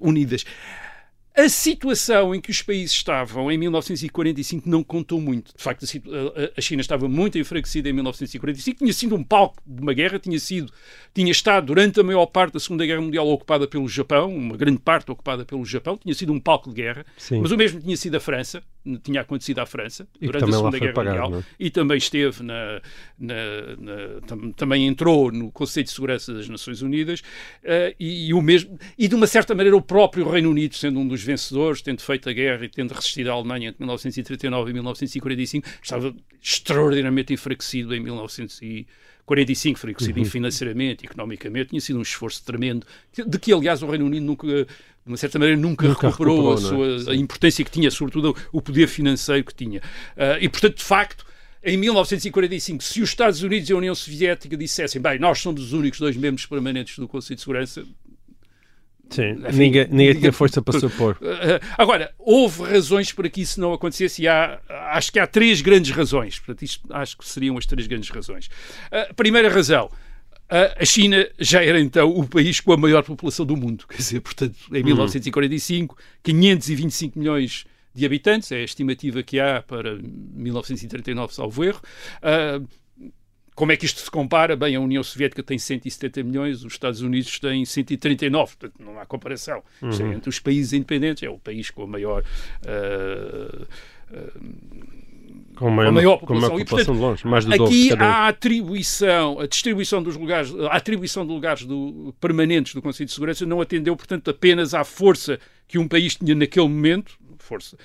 Unidas. A situação em que os países estavam em 1945 não contou muito. De facto, a China estava muito enfraquecida em 1945, tinha sido um palco de uma guerra, tinha sido, tinha estado durante a maior parte da Segunda Guerra Mundial ocupada pelo Japão, uma grande parte ocupada pelo Japão, tinha sido um palco de guerra, Sim. mas o mesmo tinha sido a França, tinha acontecido à França e durante a Segunda Guerra Mundial é? e também esteve na, na, na tam, também entrou no Conselho de Segurança das Nações Unidas uh, e, e, o mesmo e de uma certa maneira o próprio Reino Unido sendo um dos vencedores, tendo feito a guerra e tendo resistido à Alemanha entre 1939 e 1945, estava extraordinariamente enfraquecido em 1945, enfraquecido uhum. financeiramente, economicamente, tinha sido um esforço tremendo, de que, aliás, o Reino Unido nunca, de uma certa maneira, nunca, nunca recuperou, recuperou, a, sua, a importância que tinha, sobretudo o poder financeiro que tinha. Uh, e, portanto, de facto, em 1945, se os Estados Unidos e a União Soviética dissessem, bem, nós somos os únicos dois membros permanentes do Conselho de Segurança, Sim, Enfim, ninguém, ninguém tinha força para se opor. Eh, agora, houve razões para que isso não acontecesse e há, acho que há três grandes razões. Portanto, isto, acho que seriam as três grandes razões. A primeira razão, a China já era então o país com a maior população do mundo. Quer dizer, portanto, em 1945, 525 milhões de habitantes, é a estimativa que há para 1939, salvo erro. Uh, como é que isto se compara? Bem, a União Soviética tem 170 milhões, os Estados Unidos têm 139, portanto não há comparação. É uhum. entre os países independentes, é o país com a maior. Uh, uh, com a maior, maior população. Com população e, portanto, de longe, mais do aqui há a atribuição, a distribuição dos lugares, a atribuição de lugares do, permanentes do Conselho de Segurança não atendeu, portanto, apenas à força que um país tinha naquele momento, força,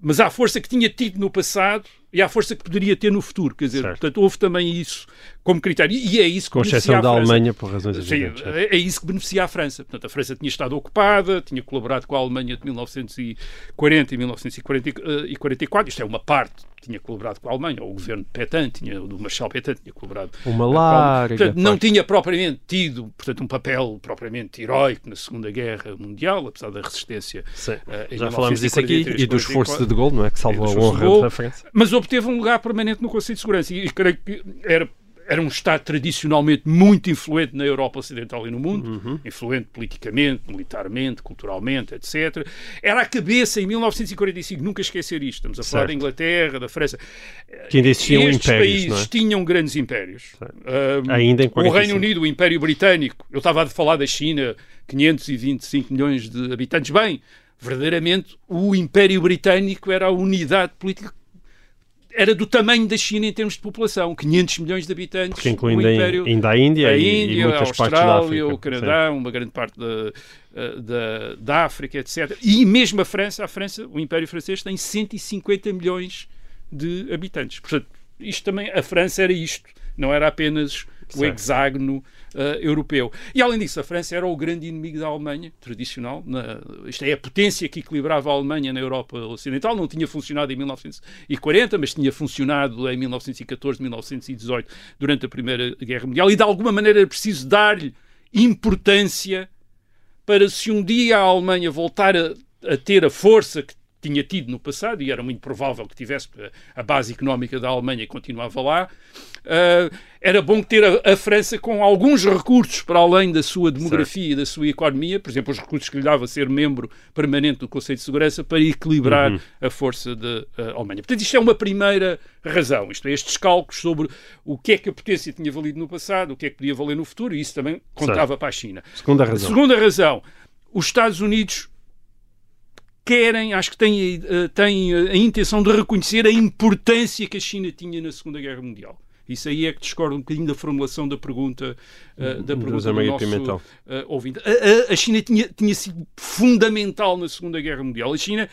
mas à força que tinha tido no passado e à força que poderia ter no futuro. Quer dizer, certo. portanto, houve também isso como critério. E é isso que Com exceção da Alemanha, por razões evidentes. É, é isso que beneficia a França. Portanto, a França tinha estado ocupada, tinha colaborado com a Alemanha de 1940 e 1944. Isto é uma parte. Tinha colaborado com a Alemanha, o governo de Petain, tinha, do Marshal Petain, tinha colaborado. Uma larga. Portanto, não tinha propriamente tido portanto, um papel propriamente heróico na Segunda Guerra Mundial, apesar da resistência. Uh, Já falámos disso aqui e do esforço de De Gaulle, não é? Que salvou a honra da França. Mas obteve um lugar permanente no Conselho de Segurança e creio que era era um Estado tradicionalmente muito influente na Europa Ocidental e no mundo, uhum. influente politicamente, militarmente, culturalmente, etc. Era a cabeça em 1945, nunca esquecer isto. Estamos a falar certo. da Inglaterra, da França. Que ainda existiam Estes impérios. países é? tinham grandes impérios. Um, ainda em 45. O Reino Unido, o Império Britânico, eu estava a falar da China, 525 milhões de habitantes. Bem, verdadeiramente o Império Britânico era a unidade política era do tamanho da China em termos de população, 500 milhões de habitantes. Porque incluindo Império, ainda a Índia, a Índia e muitas a Austrália, o Canadá, sim. uma grande parte da, eh, da, da África, etc. E mesmo a França, a França, o Império Francês tem 150 milhões de habitantes. Portanto, isto também, a França era isto, não era apenas o hexágono uh, europeu. E além disso, a França era o grande inimigo da Alemanha, tradicional. Na, isto é a potência que equilibrava a Alemanha na Europa Ocidental. Não tinha funcionado em 1940, mas tinha funcionado em 1914, 1918, durante a Primeira Guerra Mundial. E de alguma maneira era preciso dar-lhe importância para se um dia a Alemanha voltar a, a ter a força que tinha tido no passado, e era muito provável que tivesse a base económica da Alemanha continuava lá, uh, era bom ter a, a, França com alguns recursos para além da sua demografia certo. e da sua economia, por exemplo, os recursos que lhe dava ser membro permanente do Conselho de Segurança para equilibrar uhum. a força da uh, Alemanha. Portanto, isto é uma primeira razão, isto é, estes cálculos sobre o que é que a potência tinha valido no passado, o que é que podia valer no futuro, e isso também contava certo. para a China. Segunda razão. Segunda razão, os Estados Unidos querem, acho que têm, uh, têm a intenção de reconhecer a importância que a China tinha na Segunda Guerra Mundial. Isso aí é que discorda um bocadinho da formulação da pergunta, uh, da pergunta do nosso uh, ouvinte. A, a, a, China tinha, tinha sido fundamental na Segunda Guerra Mundial. A China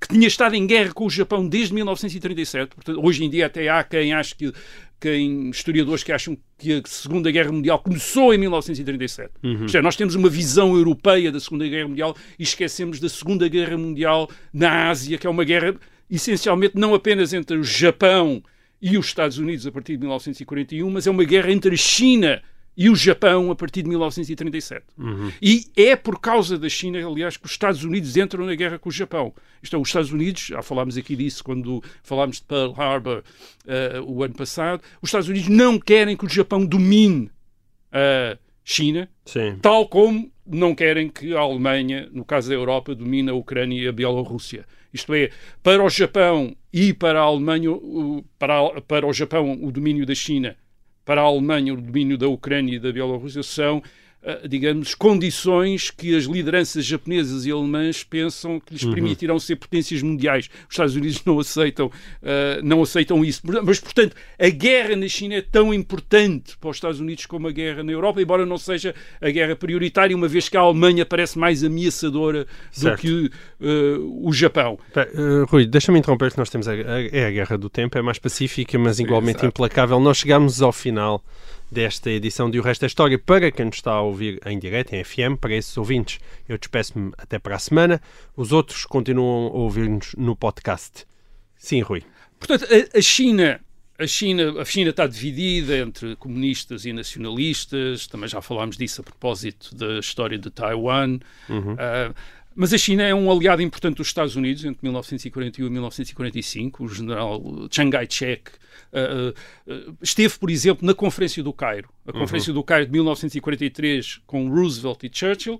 que tinha estado em guerra com o Japão desde 1937, portanto, hoje em dia até há quem ache que quem, historiadores que acham que a Segunda Guerra Mundial começou em 1937. Uhum. Isto é, nós temos uma visão europeia da Segunda Guerra Mundial e esquecemos da Segunda Guerra Mundial na Ásia, que é uma guerra essencialmente não apenas entre o Japão e os Estados Unidos a partir de 1941, mas é uma guerra entre a China e o Japão a partir de 1937. Uhum. E é por causa da China, aliás, que os Estados Unidos entram na guerra com o Japão. Isto é, os Estados Unidos, já falámos aqui disso quando falámos de Pearl Harbor uh, o ano passado, os Estados Unidos não querem que o Japão domine a China, Sim. tal como não querem que a Alemanha, no caso da Europa, domine a Ucrânia e a Bielorrússia. Isto é, para o Japão e para a Alemanha, para, para o Japão, o domínio da China, para a Alemanha, o domínio da Ucrânia e da Bielorrússia são, digamos, condições que as lideranças japonesas e alemãs pensam que lhes permitirão ser potências mundiais. Os Estados Unidos não aceitam, ah, não aceitam isso. Mas, portanto, a guerra na China é tão importante para os Estados Unidos como a guerra na Europa, embora não seja a guerra prioritária, uma vez que a Alemanha parece mais ameaçadora do Certo. que ah, o Japão. Eh, Rui, deixa-me interromper que nós temos a, a- é a Guerra do Tempo, é mais pacífica, mas igualmente Exato. implacável. Nós chegamos ao final desta edição de O Resto da História. Para quem nos está a ouvir em direto, em FM, para esses ouvintes, eu despeço-me até para a semana. Os outros continuam a ouvir-nos no podcast. Sim, Rui. Portanto, a, China, a China, a China está dividida entre comunistas e nacionalistas. Também já falámos disso a propósito da história de Taiwan. Ah, mas a China é um aliado importante dos Estados Unidos entre 1941 e 1945. O general Chiang Kai-shek ah, ah, esteve, por exemplo, na Conferência do Cairo. A Conferência do Cairo de 1943 com Roosevelt e Churchill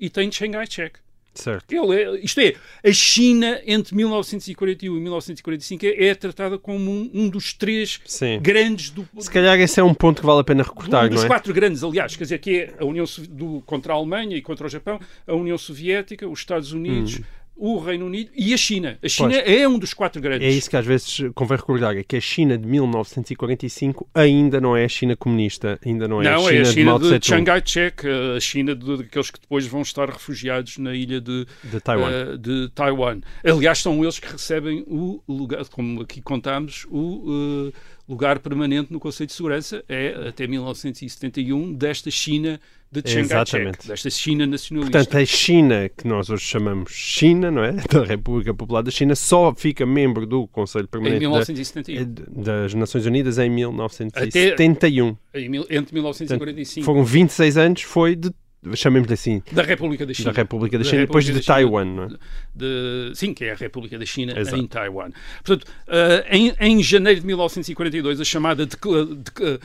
e tem Chiang Kai-shek. Certo. Ele é, isto é, a China entre 1941 e 1945 é, é tratada como um, um dos três Sim. grandes do, Se calhar esse é um ponto que vale a pena um recortar, dos não é? quatro grandes, aliás, quer dizer, que é a União do, contra a Alemanha e contra o Japão, a União Soviética, os Estados Unidos, o Reino Unido e a China. A China. Pois. é um dos quatro grandes. É isso que às vezes convém recordar, é que a China de 1945 ainda não é a China comunista, ainda não é Não, a China, é a de China de, Tse-tung, Chiang Kai-shek, a China de- daqueles que depois vão estar refugiados na ilha de, de Taiwan. eh, de Taiwan. Aliás, são eles que recebem o lugar, como aqui contámos, o eh, lugar permanente no Conselho de Segurança, é até 1971, desta China de Chiang Kai-shek, desta China nacionalista. Portanto, a China, que nós hoje chamamos China, não é? Da República Popular da China, só fica membro do Conselho em Permanente da- 1971, das Nações Unidas em 1971. em mil- entre 1945, Foram 26 anos, foi de, chamemos-lhe assim, da República da China. da República da Da China, depois República de da China. Taiwan, não é? de- sim, que é a República da China Exato. em Taiwan. Portanto, eh, em, em janeiro de 1942, a chamada decla- de-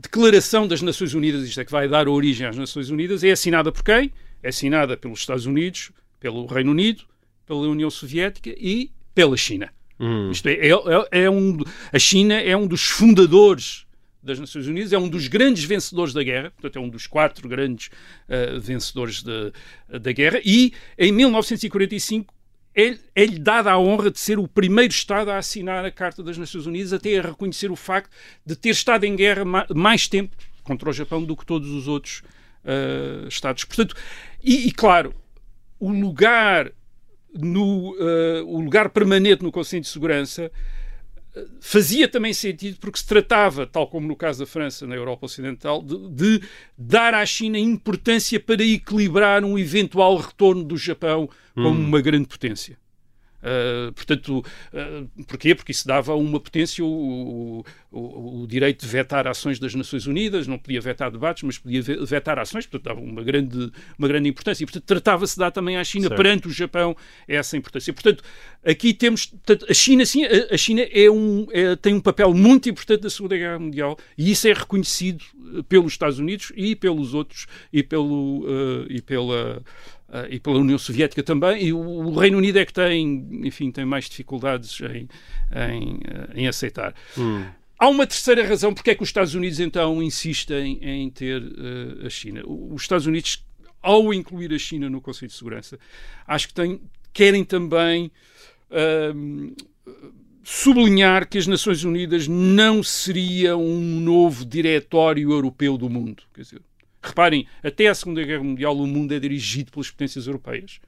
Declaração das Nações Unidas, isto é que vai dar origem às Nações Unidas, é assinada por quem? É assinada pelos Estados Unidos, pelo Reino Unido, pela União Soviética e pela China. Hum. Isto é, é- é um, a China é um dos fundadores das Nações Unidas, é um dos grandes vencedores da guerra, portanto é um dos quatro grandes eh, vencedores da- da guerra, e em 1945 é- é-lhe dada a honra de ser o primeiro Estado a assinar a Carta das Nações Unidas, até a reconhecer o facto de ter estado em guerra ma- mais tempo contra o Japão do que todos os outros eh, Estados. Portanto, e, e, claro, o lugar no eh, o lugar permanente no Conselho de Segurança fazia também sentido porque se tratava, tal como no caso da França na Europa Ocidental, de, de dar à China importância para equilibrar um eventual retorno do Japão como uma grande potência. Uh, portanto, uh, porquê? Porque isso dava a uma potência o, o- o direito de vetar ações das Nações Unidas, não podia vetar debates, mas podia ve- vetar ações, portanto, dava uma grande, uma grande importância. E, portanto, tratava-se de dar também à China, Certo. perante o Japão, essa importância. Portanto, aqui temos. portanto, a China, sim, a, China é um, é- tem um papel muito importante na Segunda Guerra Mundial e isso é reconhecido eh, pelos Estados Unidos e pelos outros, e, pelo, eh, e pela. Uh, e pela União Soviética também, e o, o Reino Unido é que tem, enfim, tem mais dificuldades em, em, uh, em aceitar. Há uma terceira razão porque é que os Estados Unidos então insistem em ter uh, a China. Os Estados Unidos, ao incluir a China no Conselho de Segurança, acho que têm- querem também sublinhar que as Nações Unidas não seria um novo diretório europeu do mundo. Quer dizer, reparem, até a Segunda Guerra Mundial o mundo é dirigido pelas potências europeias.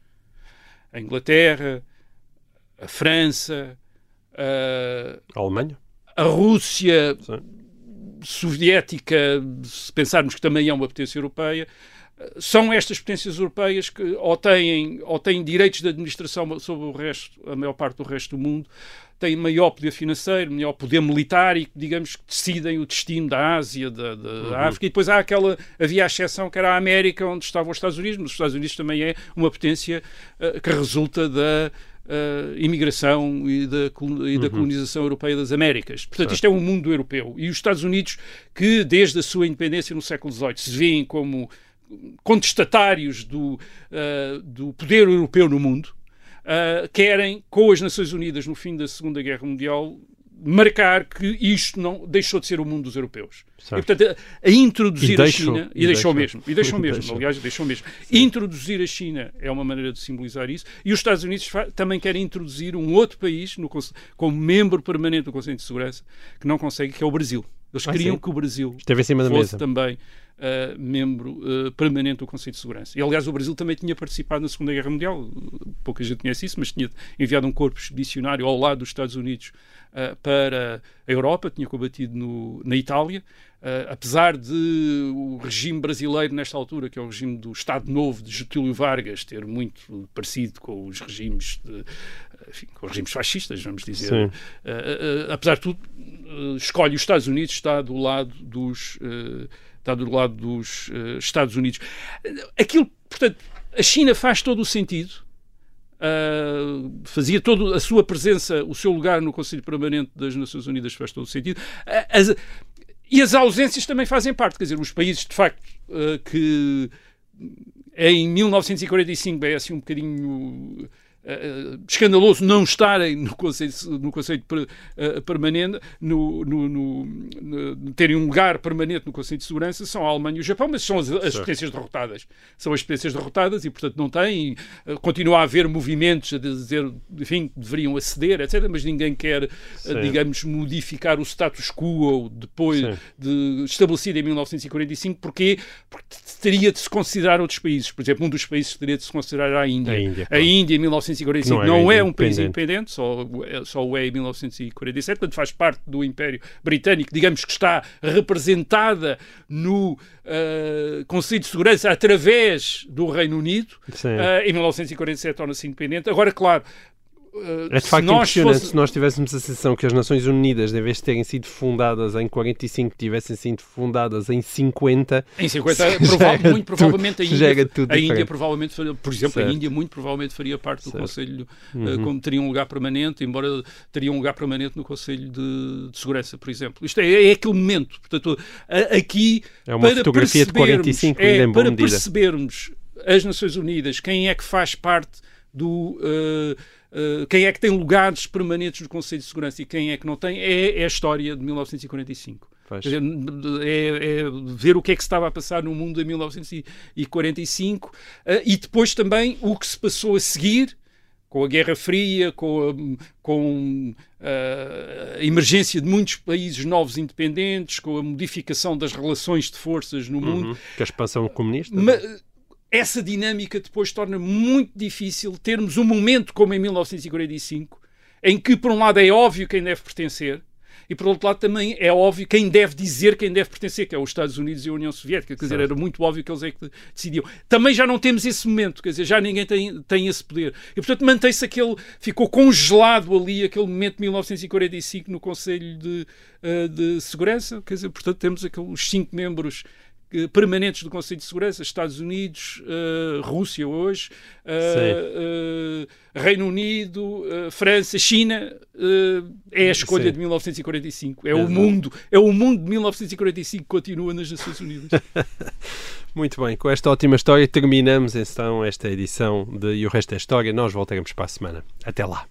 A Inglaterra, a França, a, A Alemanha? a Rússia, Sim. soviética, se pensarmos que também é uma potência europeia, são estas potências europeias que ou têm, ou têm direitos de administração sobre o resto, a maior parte do resto do mundo, têm maior poder financeiro, maior poder militar e, digamos, que decidem o destino da Ásia, da, da uhum. África. E depois há aquela, havia a exceção que era a América, onde estavam os Estados Unidos, mas os Estados Unidos também é uma potência uh, que resulta da uh, imigração e da, e da uhum. colonização europeia das Américas. Portanto, isto é um mundo europeu. E os Estados Unidos, que desde a sua independência no século XVIII se veem como contestatários do, uh, do poder europeu no mundo, uh, querem, com as Nações Unidas no fim da Segunda Guerra Mundial, marcar que isto não deixou de ser o mundo dos europeus. Certo. E, portanto, a, a introduzir e a China, e, e deixou, mesmo, e deixou mesmo, deixou. aliás, deixou mesmo. Sim. Introduzir a China é uma maneira de simbolizar isso, e os Estados Unidos também querem introduzir um outro país no, como membro permanente do Conselho de Segurança que não consegue, que é o Brasil. Eles ah, queriam sim. que o Brasil Esteve em cima da fosse mesa. também uh, membro uh, permanente do Conselho de Segurança. E, aliás, o Brasil também tinha participado na Segunda Guerra Mundial, pouca gente conhece isso, mas tinha enviado um corpo expedicionário ao lado dos Estados Unidos uh, para a Europa, tinha combatido no, na Itália. Apesar de o regime brasileiro, nesta altura, que é o regime do Estado Novo de Getúlio Vargas, ter muito parecido com os regimes, de, enfim, com os regimes fascistas, vamos dizer, apesar de tudo, escolhe os Estados Unidos, está do lado dos está do lado dos uh, Estados Unidos. Aquilo, portanto, a China faz todo o sentido. Uh, fazia toda a sua presença, o seu lugar no Conselho Permanente das Nações Unidas faz todo o sentido. As, e as ausências também fazem parte, quer dizer, os países de facto uh, que em 1945 é assim um bocadinho Uh, escandaloso não estarem no Conselho, no conselho per, uh, Permanente, no, no, no, no, terem um lugar permanente no Conselho de Segurança, são a Alemanha e o Japão, mas são as, as potências derrotadas. São as potências derrotadas e, portanto, não têm. Uh, continua a haver movimentos a dizer, enfim, deveriam aceder, etc., mas ninguém quer, digamos, modificar o status quo depois Sim. de estabelecido em 1945. Porquê? Porque teria de se considerar outros países. Por exemplo, um dos países que teria de se considerar a Índia. A Índia, a Índia em 1945 não é, não é um país independente, só, só o é em 1947, portanto faz parte do Império Britânico, digamos que está representada no uh, Conselho de Segurança através do Reino Unido. Uh, em 1947 torna-se independente. Agora, claro, é de facto impressionante fosse... se nós tivéssemos a sensação que as Nações Unidas, em vez de terem sido fundadas em 45, tivessem sido fundadas em 50. Em 50, prova muito provavelmente a Índia, a Índia provavelmente, por exemplo, certo. a Índia muito provavelmente faria parte do certo. Conselho, uhum. como teria um lugar permanente, embora teria um lugar permanente no Conselho de, de Segurança, por exemplo. Isto é, é aquele momento. Portanto, aqui. É uma fotografia de 45, é, para medida. percebermos as Nações Unidas, quem é que faz parte do. Uh, uh, quem é que tem lugares permanentes no Conselho de Segurança e quem é que não tem, é, é a história de 1945. Dizer, é, é, ver o que é que se estava a passar no mundo em 1945 uh, eh, e depois também o que se passou a seguir com a Guerra Fria, com a, com uh, a emergência de muitos países novos independentes, com a modificação das relações de forças no mundo. Uhum. Com a expansão comunista. Mas, essa dinâmica depois torna muito difícil termos um momento como em 1945, em que, por um lado, é óbvio quem deve pertencer, e por outro lado também é óbvio quem deve dizer quem deve pertencer, que é os Estados Unidos e a União Soviética. Quer dizer, era muito óbvio que eles é que decidiam. Também já não temos esse momento, quer dizer, já ninguém tem, tem esse poder. E portanto mantém-se aquele, ficou congelado ali aquele momento de 1945 no Conselho de, uh, de Segurança, quer dizer, portanto temos aqueles cinco membros permanentes do Conselho de Segurança, Estados Unidos, uh, Rússia hoje, uh, uh, Reino Unido, França, China, é a escolha Sim. de 1945. É, o mundo, é o mundo de 1945 que continua nas Nações Unidas. Muito bem, com esta ótima história terminamos então esta edição de E o Resto é História. Nós voltaremos para a semana. Até lá.